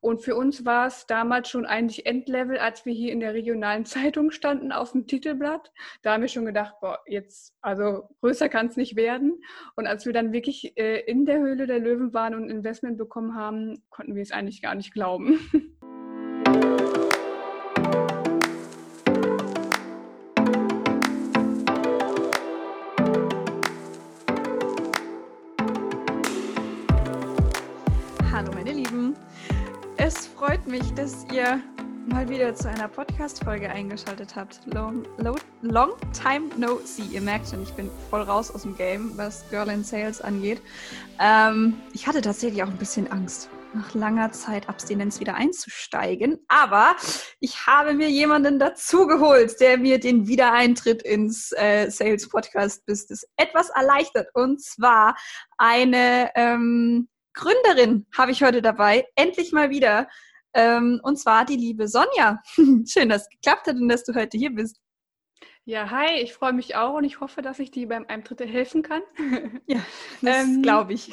Und für uns war es damals schon eigentlich Endlevel, als wir hier in der regionalen Zeitung standen auf dem Titelblatt. Da haben wir schon gedacht, boah, jetzt, also größer kann es nicht werden. Und als wir dann wirklich äh, in der Höhle der Löwen waren und Investment bekommen haben, konnten wir es eigentlich gar nicht glauben. mich, dass ihr mal wieder zu einer Podcast-Folge eingeschaltet habt. Long, long, time no see. Ihr merkt schon, ich bin voll raus aus dem Game, was Girl in Sales angeht. Ähm, ich hatte tatsächlich auch ein bisschen Angst, nach langer Zeit Abstinenz wieder einzusteigen. Aber ich habe mir jemanden dazugeholt, der mir den Wiedereintritt ins äh, Sales Podcast Business etwas erleichtert. Und zwar eine ähm, Gründerin habe ich heute dabei. Endlich mal wieder. Ähm, und zwar die liebe Sonja. Schön, dass es geklappt hat und dass du heute hier bist. Ja, hi, ich freue mich auch und ich hoffe, dass ich dir beim Eintritt helfen kann. ja, das ähm, glaube ich.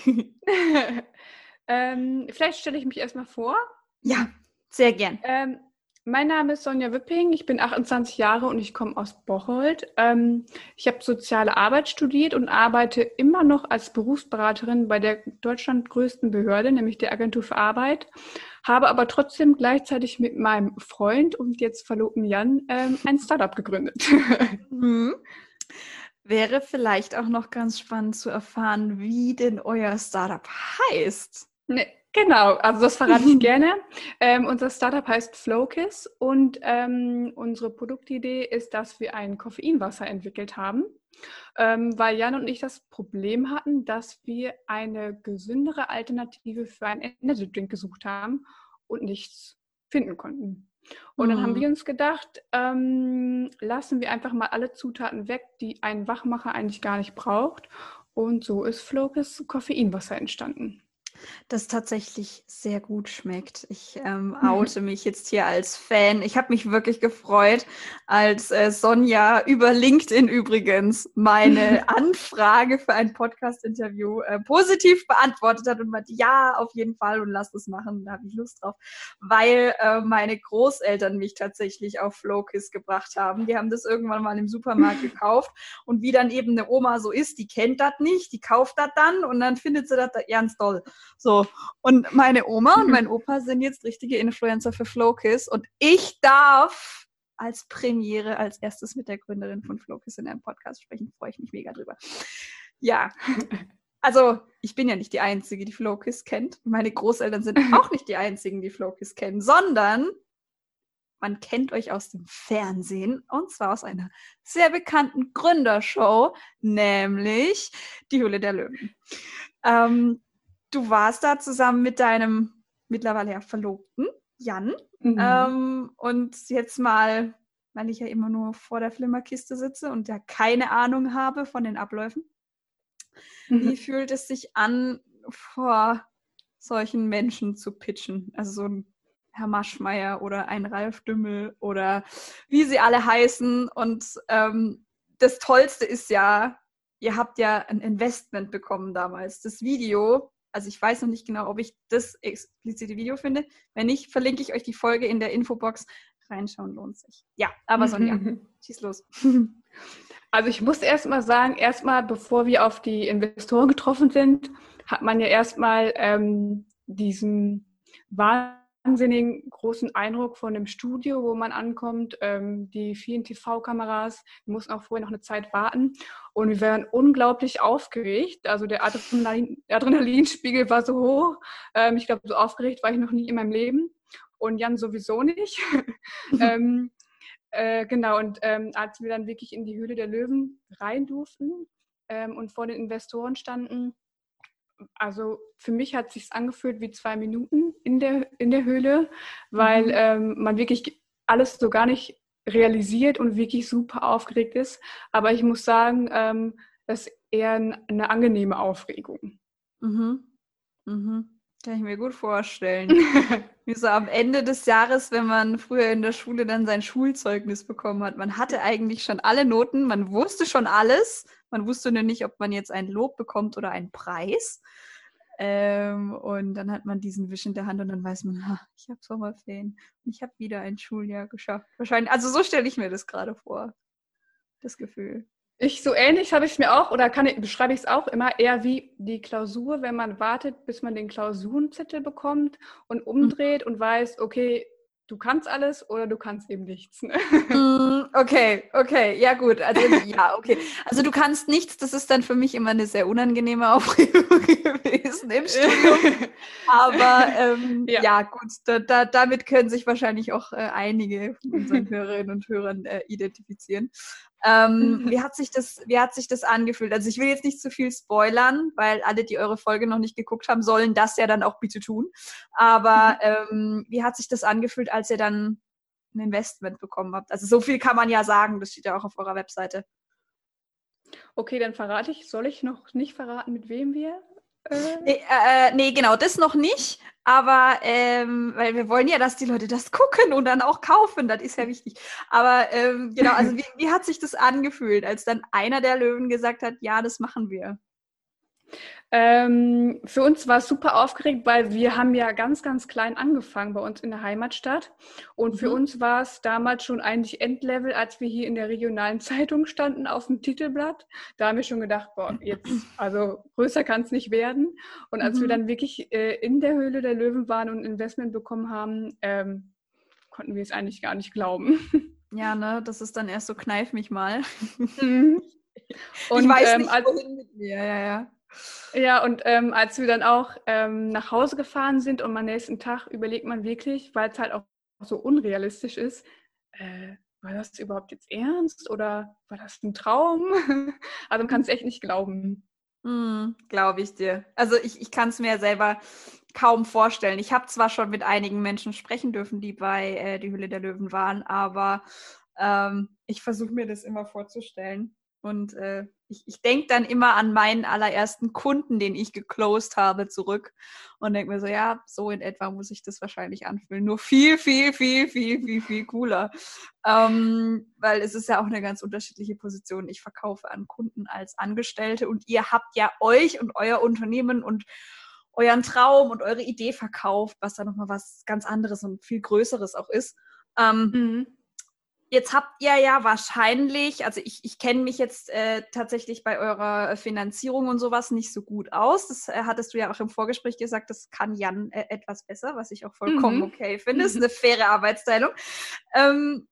ähm, vielleicht stelle ich mich erstmal vor. Ja, sehr gern. Mein Name ist Sonja Wipping, ich bin 28 Jahre und ich komme aus Bocholt. Ähm, ich habe soziale Arbeit studiert und arbeite immer noch als Berufsberaterin bei der Deutschland größten Behörde, nämlich der Agentur für Arbeit, habe aber trotzdem gleichzeitig mit meinem Freund und jetzt Verlobten Jan ähm, ein Startup gegründet. Mhm. Wäre vielleicht auch noch ganz spannend zu erfahren, wie denn euer Startup heißt. Nee, Genau, also das verrate ich gerne. Ähm, unser Startup heißt Flowkiss und ähm, unsere Produktidee ist, dass wir ein Koffeinwasser entwickelt haben, ähm, weil Jan und ich das Problem hatten, dass wir eine gesündere Alternative für einen Energy Drink gesucht haben und nichts finden konnten. Und dann haben mhm. wir uns gedacht, ähm, lassen wir einfach mal alle Zutaten weg, die ein Wachmacher eigentlich gar nicht braucht. Und so ist Flowkiss Koffeinwasser entstanden das tatsächlich sehr gut schmeckt. Ich ähm, oute mich jetzt hier als Fan. Ich habe mich wirklich gefreut, als äh, Sonja über LinkedIn übrigens meine Anfrage für ein Podcast-Interview äh, positiv beantwortet hat und meinte, ja, auf jeden Fall und lass das machen, da habe ich Lust drauf, weil äh, meine Großeltern mich tatsächlich auf Flowkiss gebracht haben. Die haben das irgendwann mal im Supermarkt gekauft und wie dann eben eine Oma so ist, die kennt das nicht, die kauft das dann und dann findet sie das ganz toll. So. Und meine Oma und mein Opa sind jetzt richtige Influencer für Flowkiss und ich darf als Premiere als erstes mit der Gründerin von Flowkiss in einem Podcast sprechen. Freue ich mich mega drüber. Ja. Also, ich bin ja nicht die Einzige, die Flowkiss kennt. Meine Großeltern sind auch nicht die Einzigen, die Flowkiss kennen, sondern man kennt euch aus dem Fernsehen und zwar aus einer sehr bekannten Gründershow, nämlich die Höhle der Löwen. Ähm, du warst da zusammen mit deinem mittlerweile ja Verlobten, Jan. Mhm. Ähm, und jetzt mal, weil ich ja immer nur vor der Flimmerkiste sitze und ja keine Ahnung habe von den Abläufen. Mhm. Wie fühlt es sich an, vor solchen Menschen zu pitchen? Also so ein Herr Maschmeyer oder ein Ralf Dümmel oder wie sie alle heißen. Und ähm, das Tollste ist ja, ihr habt ja ein Investment bekommen damals. Das Video also ich weiß noch nicht genau, ob ich das explizite Video finde. Wenn nicht, verlinke ich euch die Folge in der Infobox. Reinschauen lohnt sich. Ja, aber Sonja, schieß los. Also ich muss erstmal sagen, erstmal bevor wir auf die Investoren getroffen sind, hat man ja erstmal ähm, diesen Wahl wahnsinnigen großen Eindruck von dem Studio, wo man ankommt, ähm, die vielen TV-Kameras. Wir mussten auch vorher noch eine Zeit warten und wir waren unglaublich aufgeregt. Also der Adrenalin, Adrenalinspiegel war so hoch. Ähm, ich glaube, so aufgeregt war ich noch nie in meinem Leben und Jan sowieso nicht. ähm, äh, genau, und ähm, als wir dann wirklich in die Höhle der Löwen rein durften ähm, und vor den Investoren standen, also für mich hat es sich angefühlt wie zwei Minuten in der, in der Höhle, weil mhm. ähm, man wirklich alles so gar nicht realisiert und wirklich super aufgeregt ist. Aber ich muss sagen, ähm, das ist eher eine angenehme Aufregung. Mhm. Mhm. Kann ich mir gut vorstellen. Wie so am Ende des Jahres, wenn man früher in der Schule dann sein Schulzeugnis bekommen hat. Man hatte eigentlich schon alle Noten, man wusste schon alles. Man wusste nur nicht, ob man jetzt ein Lob bekommt oder einen Preis. Ähm, und dann hat man diesen Wisch in der Hand und dann weiß man, ha, ich habe Sommerferien und ich habe wieder ein Schuljahr geschafft. Wahrscheinlich, also so stelle ich mir das gerade vor, das Gefühl. Ich so ähnlich habe ich es mir auch oder kann ich, beschreibe ich es auch immer eher wie die Klausur, wenn man wartet, bis man den Klausurenzettel bekommt und mhm. umdreht mhm. und weiß, okay, du kannst alles oder du kannst eben nichts. Ne? Mm, okay, okay, ja gut. Also ja, okay. Also du kannst nichts, das ist dann für mich immer eine sehr unangenehme Aufregung gewesen im Studium. Aber ähm, ja. ja. gut, da, da, damit können sich wahrscheinlich auch äh, einige von unseren Hörerinnen und Hörern äh, identifizieren. Ähm, wie, hat sich das, wie hat sich das angefühlt? Also ich will jetzt nicht zu viel spoilern, weil alle, die eure Folge noch nicht geguckt haben, sollen das ja dann auch bitte tun. Aber ähm, wie hat sich das angefühlt, als ihr dann ein Investment bekommen habt? Also so viel kann man ja sagen, das steht ja auch auf eurer Webseite. Okay, dann verrate ich, soll ich noch nicht verraten, mit wem wir nee, äh, nee, genau, das noch nicht. Aber ähm, weil wir wollen ja, dass die Leute das gucken und dann auch kaufen, das ist ja wichtig. Aber ähm, genau, also wie, wie hat sich das angefühlt, als dann einer der Löwen gesagt hat, ja, das machen wir? Ähm, für uns war es super aufgeregt, weil wir haben ja ganz, ganz klein angefangen bei uns in der Heimatstadt. Und mhm. für uns war es damals schon eigentlich Endlevel, als wir hier in der regionalen Zeitung standen auf dem Titelblatt. Da haben wir schon gedacht, boah, jetzt, also größer kann es nicht werden. Und als mhm. wir dann wirklich äh, in der Höhle der Löwen waren und ein Investment bekommen haben, ähm, konnten wir es eigentlich gar nicht glauben. Ja, ne, das ist dann erst so, kneif mich mal. Mhm. Und, ich weiß ähm, nicht, wohin mit mir, ja, ja. Ja, und ähm, als wir dann auch ähm, nach Hause gefahren sind und am nächsten Tag überlegt man wirklich, weil es halt auch so unrealistisch ist, äh, war das überhaupt jetzt ernst oder war das ein Traum? also man kann es echt nicht glauben. Mm, Glaube ich dir. Also ich, ich kann es mir selber kaum vorstellen. Ich habe zwar schon mit einigen Menschen sprechen dürfen, die bei äh, Die Hülle der Löwen waren, aber ähm, ich versuche mir das immer vorzustellen. Und äh, ich, ich denke dann immer an meinen allerersten Kunden, den ich geclosed habe, zurück und denke mir so, ja, so in etwa muss ich das wahrscheinlich anfühlen. Nur viel, viel, viel, viel, viel, viel cooler. Ähm, weil es ist ja auch eine ganz unterschiedliche Position. Ich verkaufe an Kunden als Angestellte und ihr habt ja euch und euer Unternehmen und euren Traum und eure Idee verkauft, was da nochmal was ganz anderes und viel Größeres auch ist. Ähm, mhm. Jetzt habt ihr ja wahrscheinlich, also ich, ich kenne mich jetzt äh, tatsächlich bei eurer Finanzierung und sowas nicht so gut aus. Das äh, hattest du ja auch im Vorgespräch gesagt, das kann Jan äh, etwas besser, was ich auch vollkommen mhm. okay finde. Das ist eine faire Arbeitsteilung. Ähm,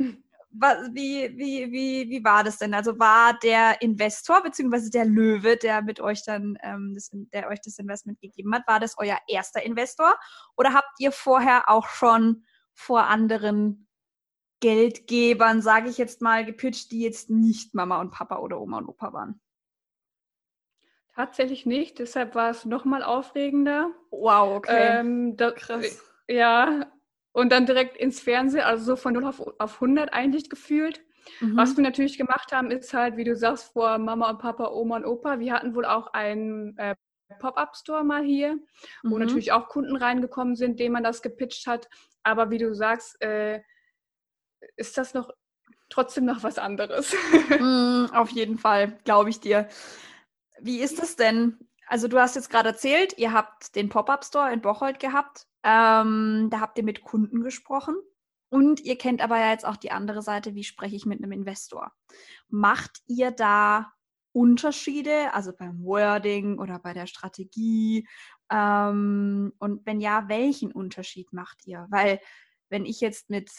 wie, wie, wie, wie war das denn? Also war der Investor beziehungsweise der Löwe, der mit euch dann, ähm, das, der euch das Investment gegeben hat, war das euer erster Investor? Oder habt ihr vorher auch schon vor anderen Geldgebern, sage ich jetzt mal, gepitcht, die jetzt nicht Mama und Papa oder Oma und Opa waren? Tatsächlich nicht, deshalb war es nochmal aufregender. Wow, okay. Ähm, da, Krass. Ja, und dann direkt ins Fernsehen, also so von 0 auf, auf 100 eigentlich gefühlt. Mhm. Was wir natürlich gemacht haben, ist halt, wie du sagst, vor Mama und Papa, Oma und Opa. Wir hatten wohl auch einen äh, Pop-up-Store mal hier, wo mhm. natürlich auch Kunden reingekommen sind, denen man das gepitcht hat. Aber wie du sagst, äh, ist das noch trotzdem noch was anderes. mm, auf jeden Fall, glaube ich dir. Wie ist das denn? Also du hast jetzt gerade erzählt, ihr habt den Pop-up-Store in Bocholt gehabt. Ähm, da habt ihr mit Kunden gesprochen. Und ihr kennt aber ja jetzt auch die andere Seite, wie spreche ich mit einem Investor. Macht ihr da Unterschiede, also beim Wording oder bei der Strategie? Ähm, und wenn ja, welchen Unterschied macht ihr? Weil wenn ich jetzt mit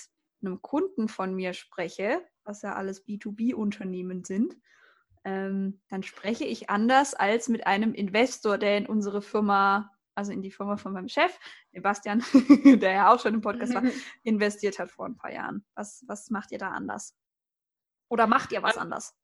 einem Kunden von mir spreche, was ja alles B2B-Unternehmen sind, ähm, dann spreche ich anders als mit einem Investor, der in unsere Firma, also in die Firma von meinem Chef, Sebastian, der ja auch schon im Podcast war, investiert hat vor ein paar Jahren. Was, was macht ihr da anders? Oder macht ihr was anders?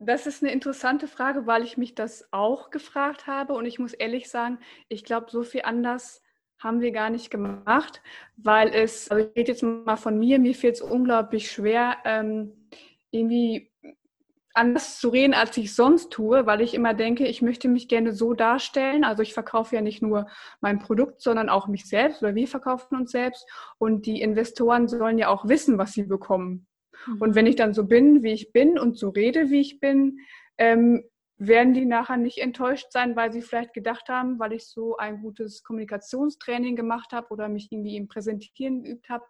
Das ist eine interessante Frage, weil ich mich das auch gefragt habe und ich muss ehrlich sagen, ich glaube, so viel anders haben wir gar nicht gemacht, weil es, also ich rede jetzt mal von mir, mir fehlt es unglaublich schwer, ähm, irgendwie anders zu reden, als ich sonst tue, weil ich immer denke, ich möchte mich gerne so darstellen. Also ich verkaufe ja nicht nur mein Produkt, sondern auch mich selbst oder wir verkaufen uns selbst. Und die Investoren sollen ja auch wissen, was sie bekommen. Mhm. Und wenn ich dann so bin, wie ich bin und so rede, wie ich bin, ähm, werden die nachher nicht enttäuscht sein, weil sie vielleicht gedacht haben, weil ich so ein gutes Kommunikationstraining gemacht habe oder mich irgendwie im Präsentieren geübt habe,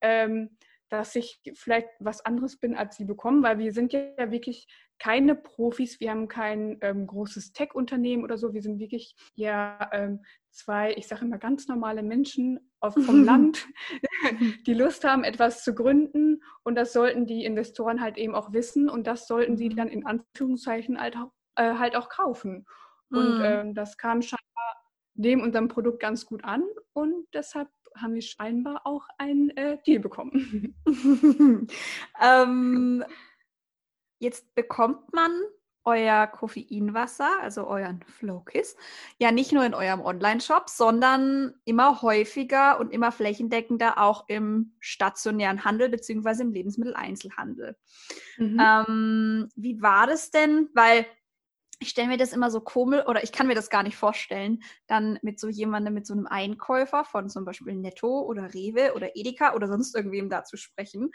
ähm, dass ich vielleicht was anderes bin, als sie bekommen, weil wir sind ja wirklich keine Profis, wir haben kein ähm, großes Tech-Unternehmen oder so, wir sind wirklich ja ähm, zwei, ich sage immer ganz normale Menschen auf, vom Land, die Lust haben, etwas zu gründen. Und das sollten die Investoren halt eben auch wissen. Und das sollten sie mhm. dann in Anführungszeichen halt auch, äh, halt auch kaufen. Und mhm. ähm, das kam scheinbar neben unserem Produkt ganz gut an und deshalb haben wir scheinbar auch ein äh, Deal bekommen. ähm, jetzt bekommt man euer Koffeinwasser, also euren Flowkiss, ja nicht nur in eurem Online-Shop, sondern immer häufiger und immer flächendeckender auch im stationären Handel bzw. im Lebensmitteleinzelhandel. Mhm. Ähm, wie war das denn? Weil ich stelle mir das immer so komisch oder ich kann mir das gar nicht vorstellen, dann mit so jemandem, mit so einem Einkäufer von zum Beispiel Netto oder Rewe oder Edeka oder sonst irgendwem da zu sprechen.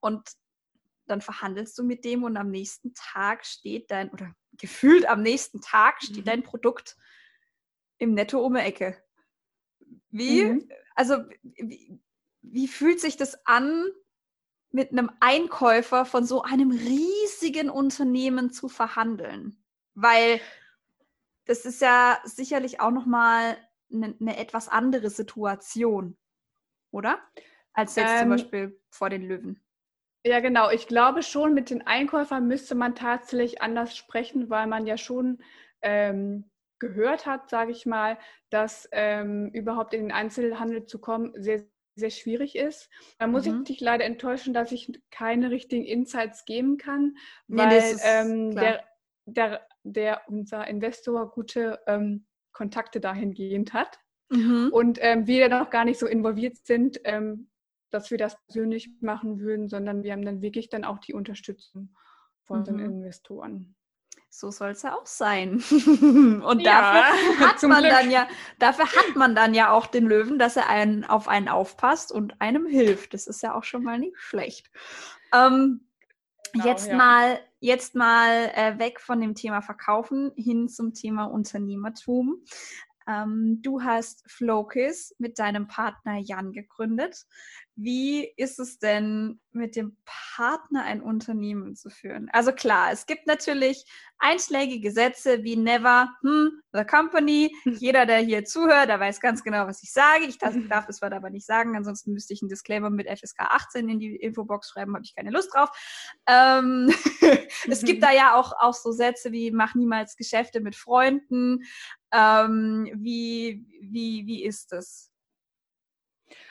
Und dann verhandelst du mit dem und am nächsten Tag steht dein, oder gefühlt am nächsten Tag steht mhm. dein Produkt im Netto um die Ecke. Wie, mhm. also, wie, wie fühlt sich das an, mit einem Einkäufer von so einem riesigen Unternehmen zu verhandeln? Weil das ist ja sicherlich auch nochmal eine, eine etwas andere Situation, oder? Als jetzt ähm, zum Beispiel vor den Löwen. Ja, genau. Ich glaube schon, mit den Einkäufern müsste man tatsächlich anders sprechen, weil man ja schon ähm, gehört hat, sage ich mal, dass ähm, überhaupt in den Einzelhandel zu kommen sehr, sehr schwierig ist. Da muss mhm. ich dich leider enttäuschen, dass ich keine richtigen Insights geben kann, weil nee, ähm, der, der der unser Investor gute ähm, Kontakte dahingehend hat. Mhm. Und ähm, wir noch gar nicht so involviert sind, ähm, dass wir das persönlich machen würden, sondern wir haben dann wirklich dann auch die Unterstützung von mhm. den Investoren. So soll es ja auch sein. Und ja, dafür hat man Glück. dann ja, dafür hat man dann ja auch den Löwen, dass er einen auf einen aufpasst und einem hilft. Das ist ja auch schon mal nicht schlecht. Ähm, genau, jetzt ja. mal Jetzt mal äh, weg von dem Thema Verkaufen hin zum Thema Unternehmertum. Ähm, du hast Flowkiss mit deinem Partner Jan gegründet. Wie ist es denn, mit dem Partner ein Unternehmen zu führen? Also klar, es gibt natürlich einschlägige Sätze wie never, hm, the company. Jeder, der hier zuhört, der weiß ganz genau, was ich sage. Ich darf, darf das Wort aber nicht sagen, ansonsten müsste ich einen Disclaimer mit FSK 18 in die Infobox schreiben, habe ich keine Lust drauf. Ähm, es gibt da ja auch, auch so Sätze wie mach niemals Geschäfte mit Freunden. Ähm, wie, wie, wie ist das?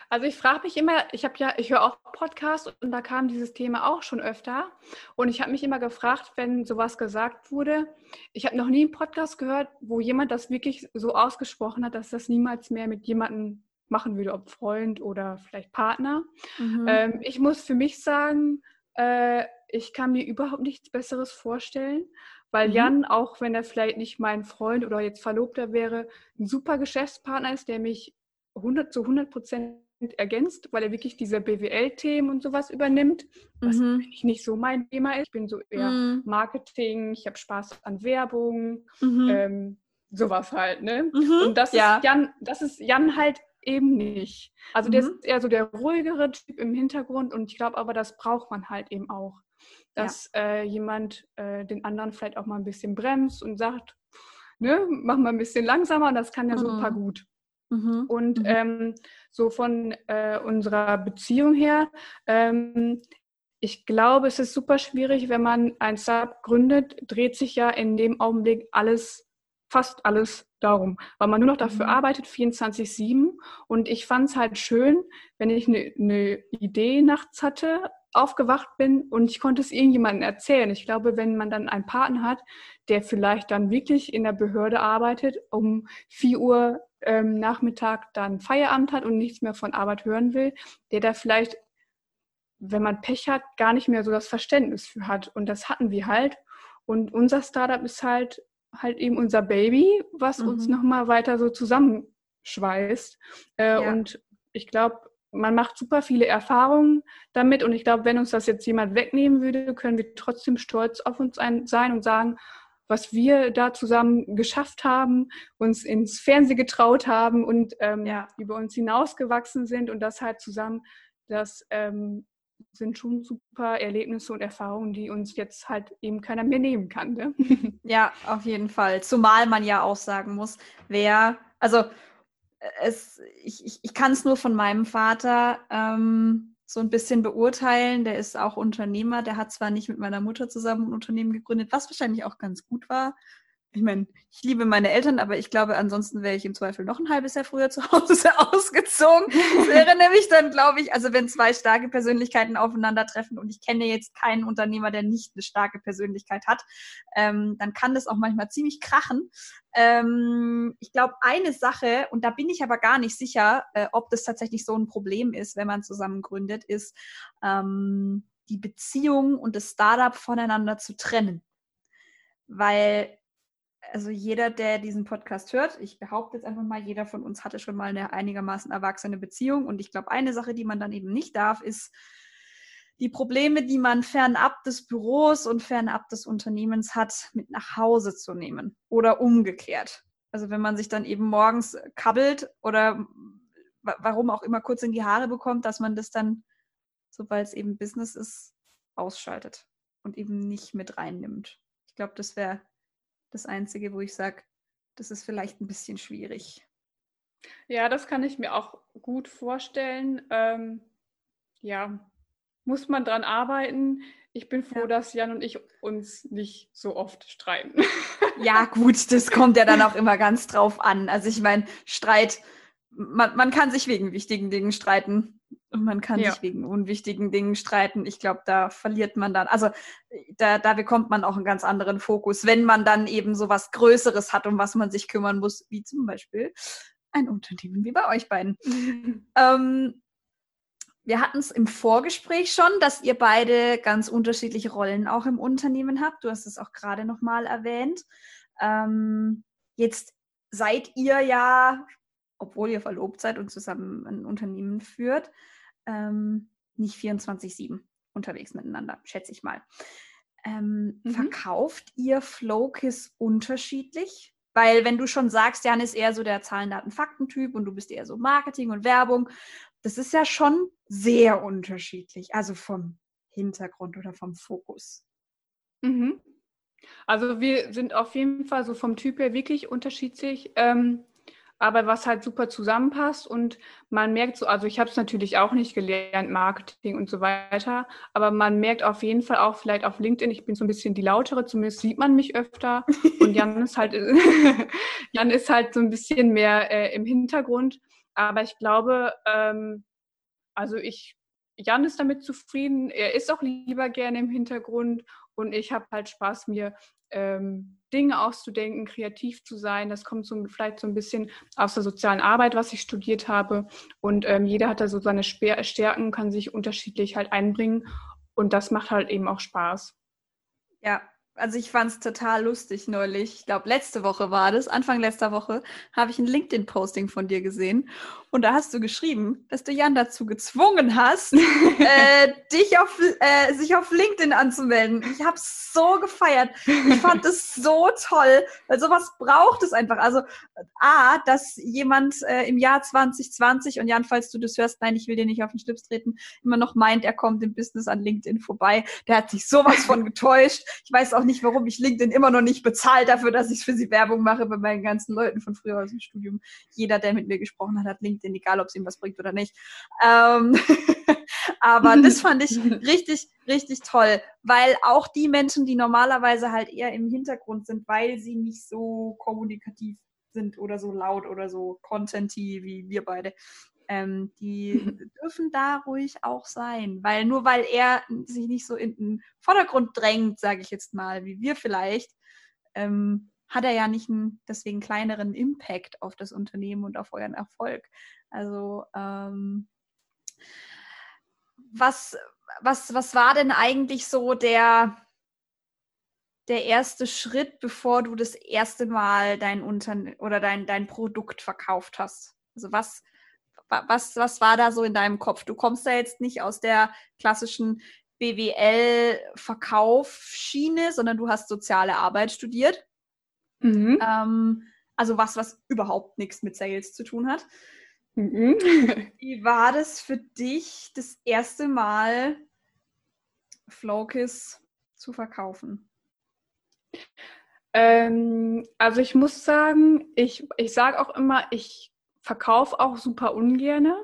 Also ich frage mich immer, ich habe ja, ich höre auch Podcasts und da kam dieses Thema auch schon öfter. Und ich habe mich immer gefragt, wenn sowas gesagt wurde, ich habe noch nie einen Podcast gehört, wo jemand das wirklich so ausgesprochen hat, dass das niemals mehr mit jemandem machen würde, ob Freund oder vielleicht Partner. Mhm. Ähm, ich muss für mich sagen, äh, ich kann mir überhaupt nichts Besseres vorstellen, weil mhm. Jan, auch wenn er vielleicht nicht mein Freund oder jetzt Verlobter wäre, ein super Geschäftspartner ist, der mich 100 zu 100 Prozent ergänzt, weil er wirklich diese BWL-Themen und sowas übernimmt, was mhm. nicht so mein Thema ist. Ich bin so eher mhm. Marketing, ich habe Spaß an Werbung, mhm. ähm, sowas halt, ne? Mhm. Und das ja. ist Jan, das ist Jan halt eben nicht. Also der mhm. ist eher so der ruhigere Typ im Hintergrund und ich glaube aber, das braucht man halt eben auch. Dass ja. äh, jemand äh, den anderen vielleicht auch mal ein bisschen bremst und sagt, ne, mach mal ein bisschen langsamer, das kann ja super mhm. gut. Mhm. Und mhm. ähm, so von äh, unserer Beziehung her, ähm, ich glaube, es ist super schwierig, wenn man ein Startup gründet, dreht sich ja in dem Augenblick alles, fast alles darum, weil man nur noch dafür mhm. arbeitet, 24-7. Und ich fand es halt schön, wenn ich eine ne Idee nachts hatte, aufgewacht bin und ich konnte es irgendjemandem erzählen. Ich glaube, wenn man dann einen Partner hat, der vielleicht dann wirklich in der Behörde arbeitet, um 4 Uhr ähm, Nachmittag dann Feierabend hat und nichts mehr von Arbeit hören will, der da vielleicht, wenn man Pech hat, gar nicht mehr so das Verständnis für hat. Und das hatten wir halt. Und unser Startup ist halt halt eben unser Baby, was mhm. uns nochmal weiter so zusammenschweißt. Äh, ja. Und ich glaube, man macht super viele Erfahrungen damit. Und ich glaube, wenn uns das jetzt jemand wegnehmen würde, können wir trotzdem stolz auf uns ein, sein und sagen, was wir da zusammen geschafft haben, uns ins Fernsehen getraut haben und ähm, ja. über uns hinausgewachsen sind und das halt zusammen, das ähm, sind schon super Erlebnisse und Erfahrungen, die uns jetzt halt eben keiner mehr nehmen kann. Ne? Ja, auf jeden Fall. Zumal man ja auch sagen muss, wer, also es, ich, ich, ich kann es nur von meinem Vater ähm, so ein bisschen beurteilen. Der ist auch Unternehmer. Der hat zwar nicht mit meiner Mutter zusammen ein Unternehmen gegründet, was wahrscheinlich auch ganz gut war, ich meine, ich liebe meine Eltern, aber ich glaube, ansonsten wäre ich im Zweifel noch ein halbes Jahr früher zu Hause ausgezogen. Das wäre nämlich dann, glaube ich, also wenn zwei starke Persönlichkeiten aufeinandertreffen und ich kenne jetzt keinen Unternehmer, der nicht eine starke Persönlichkeit hat, ähm, dann kann das auch manchmal ziemlich krachen. Ähm, ich glaube, eine Sache, und da bin ich aber gar nicht sicher, äh, ob das tatsächlich so ein Problem ist, wenn man zusammen gründet, ist, ähm, die Beziehung und das Startup voneinander zu trennen. Weil also jeder, der diesen Podcast hört, ich behaupte jetzt einfach mal, jeder von uns hatte schon mal eine einigermaßen erwachsene Beziehung. Und ich glaube, eine Sache, die man dann eben nicht darf, ist die Probleme, die man fernab des Büros und fernab des Unternehmens hat, mit nach Hause zu nehmen oder umgekehrt. Also wenn man sich dann eben morgens kabbelt oder warum auch immer kurz in die Haare bekommt, dass man das dann, sobald es eben Business ist, ausschaltet und eben nicht mit reinnimmt. Ich glaube, das wäre das Einzige, wo ich sage, das ist vielleicht ein bisschen schwierig. Ja, das kann ich mir auch gut vorstellen. Ähm, ja, muss man dran arbeiten. Ich bin froh, ja. dass Jan und ich uns nicht so oft streiten. Ja, gut, das kommt ja dann auch immer ganz drauf an. Also ich meine, Streit, man, man kann sich wegen wichtigen Dingen streiten. Und man kann ja. sich wegen unwichtigen Dingen streiten. Ich glaube, da verliert man dann, also da, da bekommt man auch einen ganz anderen Fokus, wenn man dann eben so was Größeres hat, um was man sich kümmern muss, wie zum Beispiel ein Unternehmen wie bei euch beiden. ähm, wir hatten es im Vorgespräch schon, dass ihr beide ganz unterschiedliche Rollen auch im Unternehmen habt. Du hast es auch gerade nochmal erwähnt. Ähm, jetzt seid ihr ja, obwohl ihr verlobt seid und zusammen ein Unternehmen führt, ähm, nicht 24-7 unterwegs miteinander, schätze ich mal. Ähm, mhm. Verkauft ihr Flowkiss unterschiedlich? Weil wenn du schon sagst, Jan ist eher so der Zahlen, Daten, Fakten-Typ und du bist eher so Marketing und Werbung, das ist ja schon sehr unterschiedlich, also vom Hintergrund oder vom Fokus. Mhm. Also wir sind auf jeden Fall so vom Typ her wirklich unterschiedlich. Ähm, aber was halt super zusammenpasst und man merkt so, also ich habe es natürlich auch nicht gelernt, Marketing und so weiter, aber man merkt auf jeden Fall auch vielleicht auf LinkedIn, ich bin so ein bisschen die lautere, zumindest sieht man mich öfter. Und Jan ist halt, Jan ist halt so ein bisschen mehr äh, im Hintergrund, aber ich glaube, ähm, also ich, Jan ist damit zufrieden, er ist auch lieber gerne im Hintergrund und ich habe halt Spaß, mir ähm, Dinge auszudenken, kreativ zu sein. Das kommt so, vielleicht so ein bisschen aus der sozialen Arbeit, was ich studiert habe. Und ähm, jeder hat da so seine Stärken, kann sich unterschiedlich halt einbringen. Und das macht halt eben auch Spaß. Ja, also ich fand es total lustig neulich. Ich glaube, letzte Woche war das, Anfang letzter Woche, habe ich ein LinkedIn-Posting von dir gesehen. Und da hast du geschrieben, dass du Jan dazu gezwungen hast, äh, dich auf, äh, sich auf LinkedIn anzumelden. Ich habe es so gefeiert. Ich fand es so toll, weil sowas braucht es einfach. Also A, dass jemand äh, im Jahr 2020, und Jan, falls du das hörst, nein, ich will dir nicht auf den Schlips treten, immer noch meint, er kommt im Business an LinkedIn vorbei. Der hat sich sowas von getäuscht. Ich weiß auch nicht, warum ich LinkedIn immer noch nicht bezahlt dafür, dass ich für sie Werbung mache bei meinen ganzen Leuten von früher aus dem Studium. Jeder, der mit mir gesprochen hat, hat LinkedIn LinkedIn, egal ob es ihm was bringt oder nicht. Ähm, aber das fand ich richtig, richtig toll, weil auch die Menschen, die normalerweise halt eher im Hintergrund sind, weil sie nicht so kommunikativ sind oder so laut oder so contenty wie wir beide, ähm, die dürfen da ruhig auch sein, weil nur weil er sich nicht so in den Vordergrund drängt, sage ich jetzt mal, wie wir vielleicht, ähm, hat er ja nicht einen deswegen kleineren Impact auf das Unternehmen und auf euren Erfolg. Also ähm, was, was, was war denn eigentlich so der, der erste Schritt, bevor du das erste Mal dein Unternehmen oder dein, dein Produkt verkauft hast? Also was, was, was war da so in deinem Kopf? Du kommst da jetzt nicht aus der klassischen BWL-Verkaufsschiene, sondern du hast soziale Arbeit studiert. Mhm. Ähm, also was, was überhaupt nichts mit Sales zu tun hat. Mhm. Wie war das für dich, das erste Mal Flowkiss zu verkaufen? Ähm, also ich muss sagen, ich, ich sage auch immer, ich verkaufe auch super ungerne,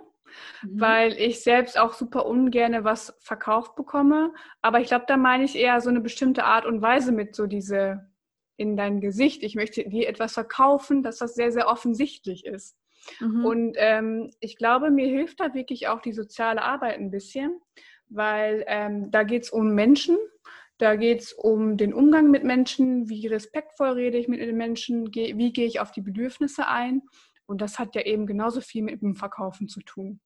mhm. weil ich selbst auch super ungerne was verkauft bekomme. Aber ich glaube, da meine ich eher so eine bestimmte Art und Weise mit so diese in dein Gesicht. Ich möchte dir etwas verkaufen, dass das sehr, sehr offensichtlich ist. Mhm. Und ähm, ich glaube, mir hilft da wirklich auch die soziale Arbeit ein bisschen, weil ähm, da geht es um Menschen, da geht es um den Umgang mit Menschen, wie respektvoll rede ich mit den Menschen, wie gehe ich auf die Bedürfnisse ein. Und das hat ja eben genauso viel mit dem Verkaufen zu tun.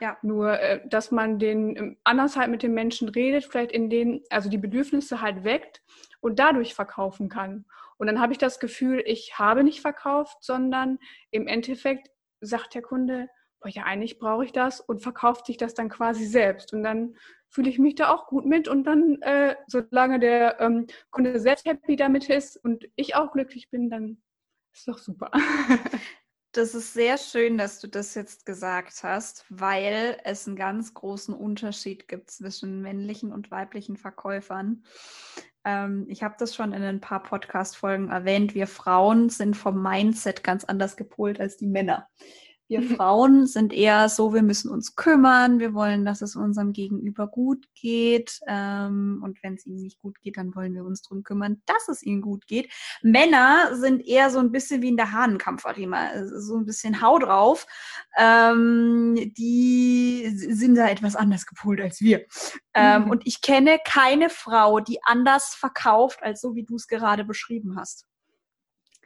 Ja. Nur, äh, dass man den ähm, anders halt mit den Menschen redet, vielleicht in denen, also die Bedürfnisse halt weckt und dadurch verkaufen kann. Und dann habe ich das Gefühl, ich habe nicht verkauft, sondern im Endeffekt sagt der Kunde, oh ja, eigentlich brauche ich das und verkauft sich das dann quasi selbst. Und dann fühle ich mich da auch gut mit. Und dann, äh, solange der ähm, Kunde selbst happy damit ist und ich auch glücklich bin, dann ist doch super. Das ist sehr schön, dass du das jetzt gesagt hast, weil es einen ganz großen Unterschied gibt zwischen männlichen und weiblichen Verkäufern. Ähm, ich habe das schon in ein paar Podcast-Folgen erwähnt. Wir Frauen sind vom Mindset ganz anders gepolt als die Männer. Wir Frauen sind eher so, wir müssen uns kümmern, wir wollen, dass es unserem Gegenüber gut geht. Ähm, und wenn es ihm nicht gut geht, dann wollen wir uns darum kümmern, dass es ihm gut geht. Männer sind eher so ein bisschen wie in der Hahnenkampfarena, so ein bisschen Hau drauf. Ähm, die sind da etwas anders gepolt als wir. Ähm, mhm. Und ich kenne keine Frau, die anders verkauft, als so wie du es gerade beschrieben hast.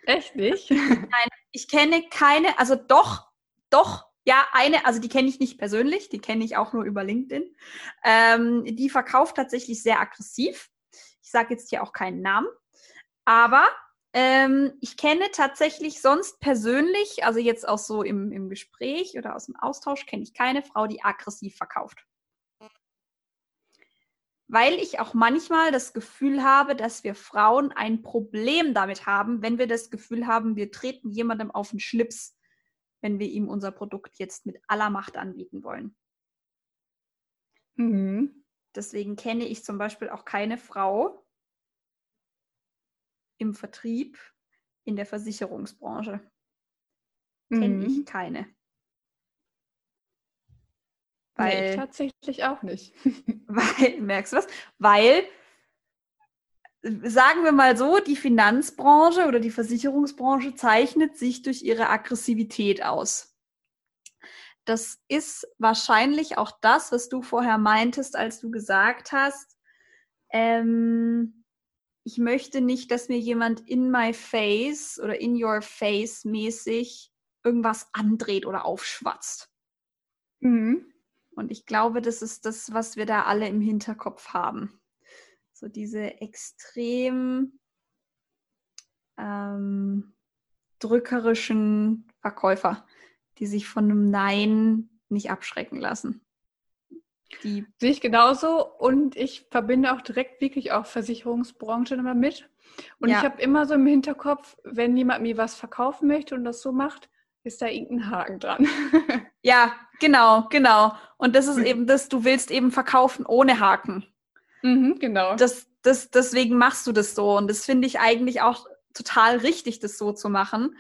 Echt nicht? Nein, ich kenne keine, also doch, doch, ja, eine, also die kenne ich nicht persönlich, die kenne ich auch nur über LinkedIn. Ähm, die verkauft tatsächlich sehr aggressiv. Ich sage jetzt hier auch keinen Namen, aber ähm, ich kenne tatsächlich sonst persönlich, also jetzt auch so im, im Gespräch oder aus dem Austausch, kenne ich keine Frau, die aggressiv verkauft. Weil ich auch manchmal das Gefühl habe, dass wir Frauen ein Problem damit haben, wenn wir das Gefühl haben, wir treten jemandem auf den Schlips wenn wir ihm unser Produkt jetzt mit aller Macht anbieten wollen. Mhm. Deswegen kenne ich zum Beispiel auch keine Frau im Vertrieb in der Versicherungsbranche. Mhm. Kenne ich keine. Weil, nee, tatsächlich auch nicht. weil, merkst du was? Weil sagen wir mal so, die Finanzbranche oder die Versicherungsbranche zeichnet sich durch ihre Aggressivität aus. Das ist wahrscheinlich auch das, was du vorher meintest, als du gesagt hast, ähm, ich möchte nicht, dass mir jemand in my face oder in your face mäßig irgendwas andreht oder aufschwatzt. Mhm. Und ich glaube, das ist das, was wir da alle im Hinterkopf haben so diese extrem ähm, drückerischen Verkäufer, die sich von einem Nein nicht abschrecken lassen. Die Sehe ich genauso und ich verbinde auch direkt wirklich auch Versicherungsbranche damit. Und ja. ich habe immer so im Hinterkopf, wenn jemand mir was verkaufen möchte und das so macht, ist da irgendein Haken dran. ja, genau, genau. Und das ist hm. eben das, du willst eben verkaufen ohne Haken. Mhm, genau. Das, das, deswegen machst du das so. Und das finde ich eigentlich auch total richtig, das so zu machen,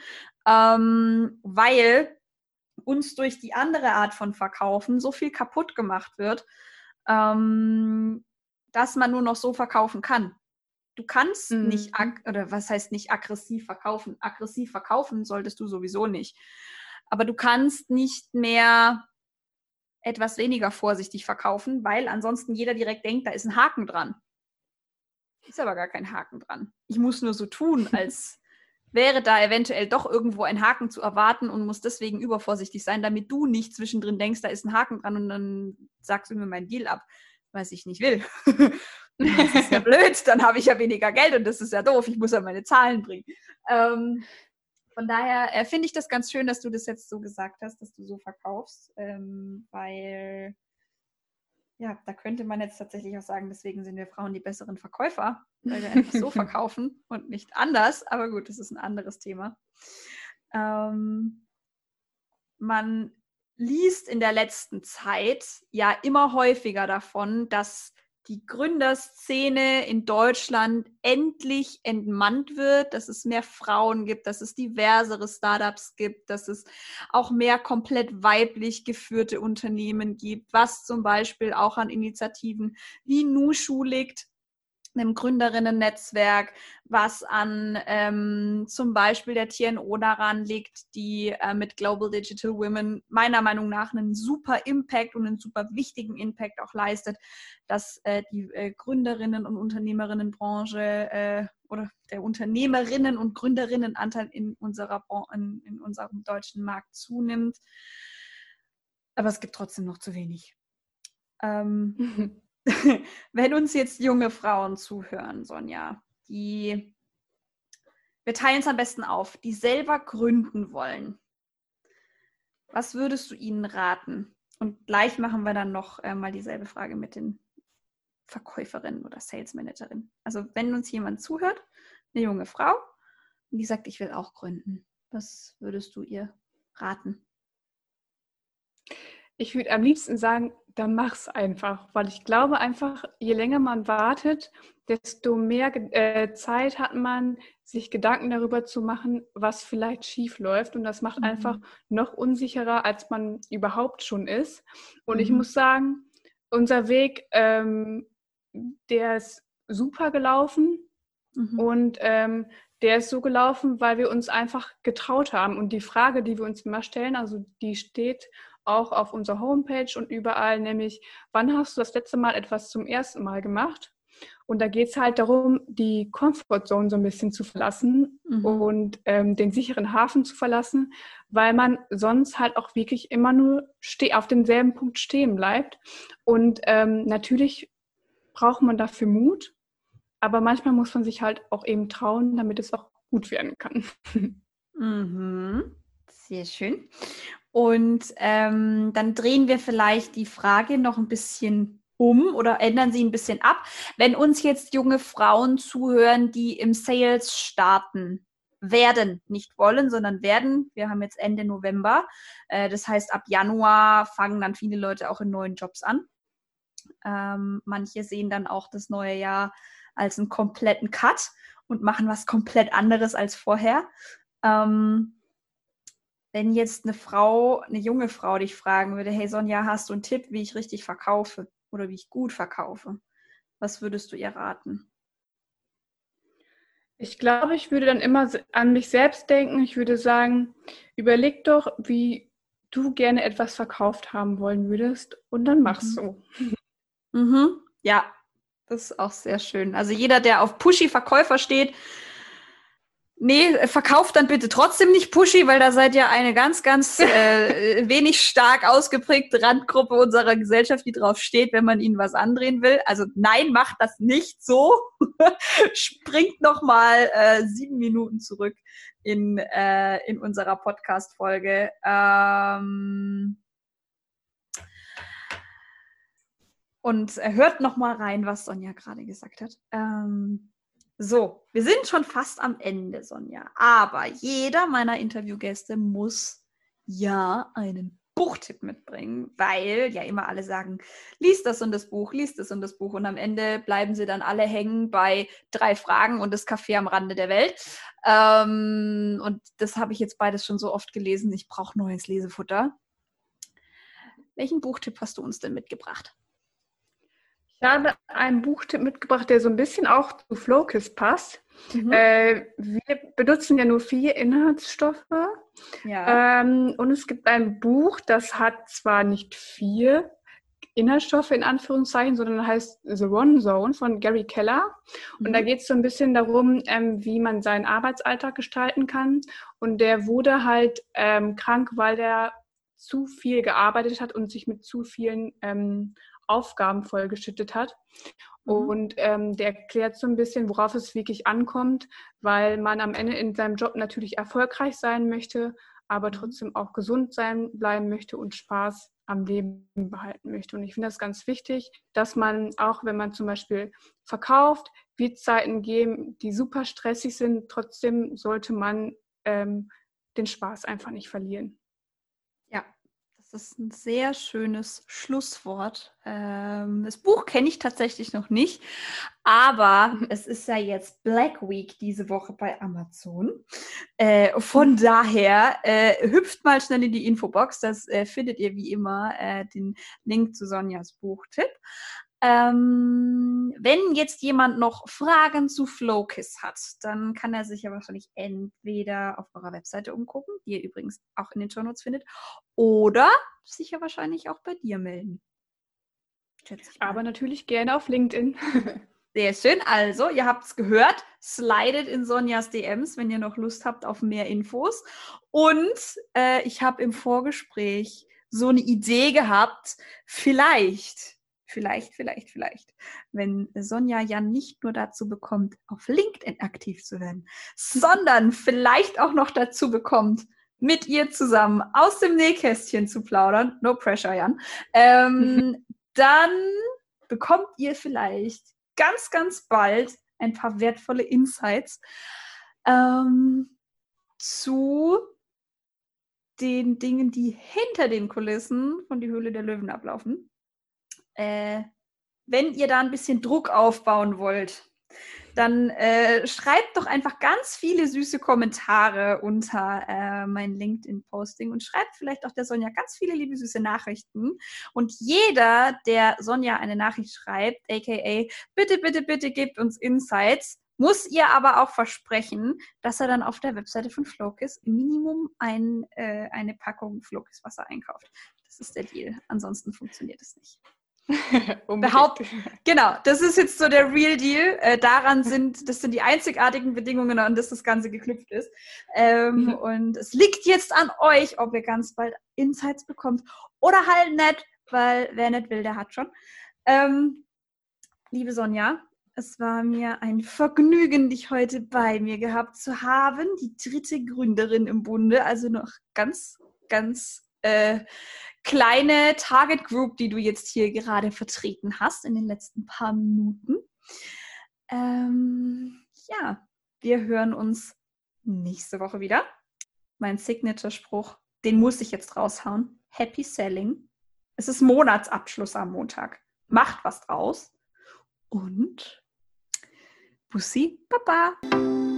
ähm, weil uns durch die andere Art von Verkaufen so viel kaputt gemacht wird, ähm, dass man nur noch so verkaufen kann. Du kannst mhm. nicht, oder was heißt nicht aggressiv verkaufen? Aggressiv verkaufen solltest du sowieso nicht. Aber du kannst nicht mehr etwas weniger vorsichtig verkaufen, weil ansonsten jeder direkt denkt, da ist ein Haken dran. Ist aber gar kein Haken dran. Ich muss nur so tun, als wäre da eventuell doch irgendwo ein Haken zu erwarten und muss deswegen übervorsichtig sein, damit du nicht zwischendrin denkst, da ist ein Haken dran und dann sagst du mir mein Deal ab, was ich nicht will. das ist ja blöd, dann habe ich ja weniger Geld und das ist ja doof, ich muss ja meine Zahlen bringen. Ähm, von daher äh, finde ich das ganz schön, dass du das jetzt so gesagt hast, dass du so verkaufst, ähm, weil ja, da könnte man jetzt tatsächlich auch sagen, deswegen sind wir Frauen die besseren Verkäufer, weil wir einfach so verkaufen und nicht anders. Aber gut, das ist ein anderes Thema. Ähm, man liest in der letzten Zeit ja immer häufiger davon, dass die Gründerszene in Deutschland endlich entmannt wird, dass es mehr Frauen gibt, dass es diversere Startups gibt, dass es auch mehr komplett weiblich geführte Unternehmen gibt, was zum Beispiel auch an Initiativen wie Nushu liegt, einem Gründerinnen-Netzwerk, was an ähm, zum Beispiel der TNO daran liegt, die äh, mit Global Digital Women meiner Meinung nach einen super Impact und einen super wichtigen Impact auch leistet, dass äh, die äh, Gründerinnen- und Unternehmerinnenbranche äh, oder der Unternehmerinnen- und Gründerinnenanteil in, unserer, in, in unserem deutschen Markt zunimmt. Aber es gibt trotzdem noch zu wenig. Ähm, wenn uns jetzt junge Frauen zuhören, Sonja, die, wir teilen es am besten auf, die selber gründen wollen, was würdest du ihnen raten? Und gleich machen wir dann noch äh, mal dieselbe Frage mit den Verkäuferinnen oder Sales Managerinnen. Also wenn uns jemand zuhört, eine junge Frau, und die sagt, ich will auch gründen, was würdest du ihr raten? Ich würde am liebsten sagen, dann mach's einfach, weil ich glaube einfach, je länger man wartet, desto mehr äh, Zeit hat man, sich Gedanken darüber zu machen, was vielleicht schief läuft. Und das macht mhm. einfach noch unsicherer, als man überhaupt schon ist. Und mhm. ich muss sagen, unser Weg, ähm, der ist super gelaufen. Mhm. Und ähm, der ist so gelaufen, weil wir uns einfach getraut haben. Und die Frage, die wir uns immer stellen, also die steht auch auf unserer Homepage und überall, nämlich, wann hast du das letzte Mal etwas zum ersten Mal gemacht? Und da geht es halt darum, die Comfortzone so ein bisschen zu verlassen mhm. und ähm, den sicheren Hafen zu verlassen, weil man sonst halt auch wirklich immer nur auf demselben Punkt stehen bleibt. Und ähm, natürlich braucht man dafür Mut, aber manchmal muss man sich halt auch eben trauen, damit es auch gut werden kann. Mhm. Sehr schön. Und ähm, dann drehen wir vielleicht die Frage noch ein bisschen um oder ändern sie ein bisschen ab. Wenn uns jetzt junge Frauen zuhören, die im Sales starten, werden, nicht wollen, sondern werden. Wir haben jetzt Ende November. Äh, das heißt, ab Januar fangen dann viele Leute auch in neuen Jobs an. Ähm, manche sehen dann auch das neue Jahr als einen kompletten Cut und machen was komplett anderes als vorher. Ähm, wenn jetzt eine Frau, eine junge Frau dich fragen würde, hey Sonja, hast du einen Tipp, wie ich richtig verkaufe oder wie ich gut verkaufe? Was würdest du ihr raten? Ich glaube, ich würde dann immer an mich selbst denken. Ich würde sagen, überleg doch, wie du gerne etwas verkauft haben wollen würdest und dann mach's mhm. so. Mhm. Ja, das ist auch sehr schön. Also jeder, der auf pushy Verkäufer steht, Nee, verkauft dann bitte trotzdem nicht Pushy, weil da seid ihr eine ganz, ganz äh, wenig stark ausgeprägte Randgruppe unserer Gesellschaft, die drauf steht, wenn man ihnen was andrehen will. Also nein, macht das nicht so. Springt nochmal äh, sieben Minuten zurück in, äh, in unserer Podcast-Folge. Ähm und hört nochmal rein, was Sonja gerade gesagt hat. Ähm so, wir sind schon fast am Ende, Sonja. Aber jeder meiner Interviewgäste muss ja einen Buchtipp mitbringen, weil ja immer alle sagen, liest das und das Buch, liest das und das Buch und am Ende bleiben sie dann alle hängen bei drei Fragen und das Café am Rande der Welt. Ähm, und das habe ich jetzt beides schon so oft gelesen. Ich brauche neues Lesefutter. Welchen Buchtipp hast du uns denn mitgebracht? Ich habe einen Buchtipp mitgebracht, der so ein bisschen auch zu Flowkiss passt. Mhm. Äh, wir benutzen ja nur vier Inhaltsstoffe. Ja. Ähm, und es gibt ein Buch, das hat zwar nicht vier Inhaltsstoffe in Anführungszeichen, sondern heißt The One Zone von Gary Keller. Und mhm. da geht es so ein bisschen darum, ähm, wie man seinen Arbeitsalltag gestalten kann. Und der wurde halt ähm, krank, weil der zu viel gearbeitet hat und sich mit zu vielen ähm, Aufgaben vollgeschüttet hat. Mhm. Und ähm, der erklärt so ein bisschen, worauf es wirklich ankommt, weil man am Ende in seinem Job natürlich erfolgreich sein möchte, aber mhm. trotzdem auch gesund sein bleiben möchte und Spaß am Leben behalten möchte. Und ich finde das ganz wichtig, dass man auch, wenn man zum Beispiel verkauft, wird Zeiten geben, die super stressig sind. Trotzdem sollte man ähm, den Spaß einfach nicht verlieren. Das ist ein sehr schönes Schlusswort. Ähm, das Buch kenne ich tatsächlich noch nicht, aber es ist ja jetzt Black Week diese Woche bei Amazon. Äh, von daher äh, hüpft mal schnell in die Infobox. Das äh, findet ihr wie immer den Link zu Sonjas Buchtipp. Ähm, wenn jetzt jemand noch Fragen zu Flowkiss hat, dann kann er sich ja wahrscheinlich entweder auf eurer Webseite umgucken, die ihr übrigens auch in den Show Notes findet, oder sich ja wahrscheinlich auch bei dir melden. Aber natürlich gerne auf LinkedIn. Sehr schön. Also, ihr habt es gehört. Slidet in Sonjas DMs, wenn ihr noch Lust habt auf mehr Infos. Und äh, ich habe im Vorgespräch so eine Idee gehabt, vielleicht vielleicht, vielleicht, vielleicht, wenn Sonja ja nicht nur dazu bekommt, auf LinkedIn aktiv zu werden, sondern vielleicht auch noch dazu bekommt, mit ihr zusammen aus dem Nähkästchen zu plaudern, no pressure, Jan, ähm, dann bekommt ihr vielleicht ganz, ganz bald ein paar wertvolle Insights ähm, zu den Dingen, die hinter den Kulissen von die Höhle der Löwen ablaufen äh, wenn ihr da ein bisschen Druck aufbauen wollt, dann äh, schreibt doch einfach ganz viele süße Kommentare unter äh, mein LinkedIn-Posting und schreibt vielleicht auch der Sonja ganz viele liebe süße Nachrichten. Und jeder, der Sonja eine Nachricht schreibt, aka bitte, bitte, bitte gebt uns Insights, muss ihr aber auch versprechen, dass er dann auf der Webseite von Flokis Minimum ein, äh, eine Packung Flokis Wasser einkauft. Das ist der Deal. Ansonsten funktioniert es nicht. Behaupt, genau, das ist jetzt so der Real Deal. Äh, daran sind, das sind die einzigartigen Bedingungen, an das das Ganze geknüpft ist. Ähm, mhm. Und es liegt jetzt an euch, ob ihr ganz bald Insights bekommt oder halt nicht, weil wer nicht will, der hat schon. Ähm, liebe Sonja, es war mir ein Vergnügen, dich heute bei mir gehabt zu haben. Die dritte Gründerin im Bunde, also noch ganz, ganz äh, kleine Target Group, die du jetzt hier gerade vertreten hast in den letzten paar Minuten. Ähm, ja, wir hören uns nächste Woche wieder. Mein Signature-Spruch, den muss ich jetzt raushauen. Happy Selling. Es ist Monatsabschluss am Montag. Macht was draus. Und Bussi, Baba.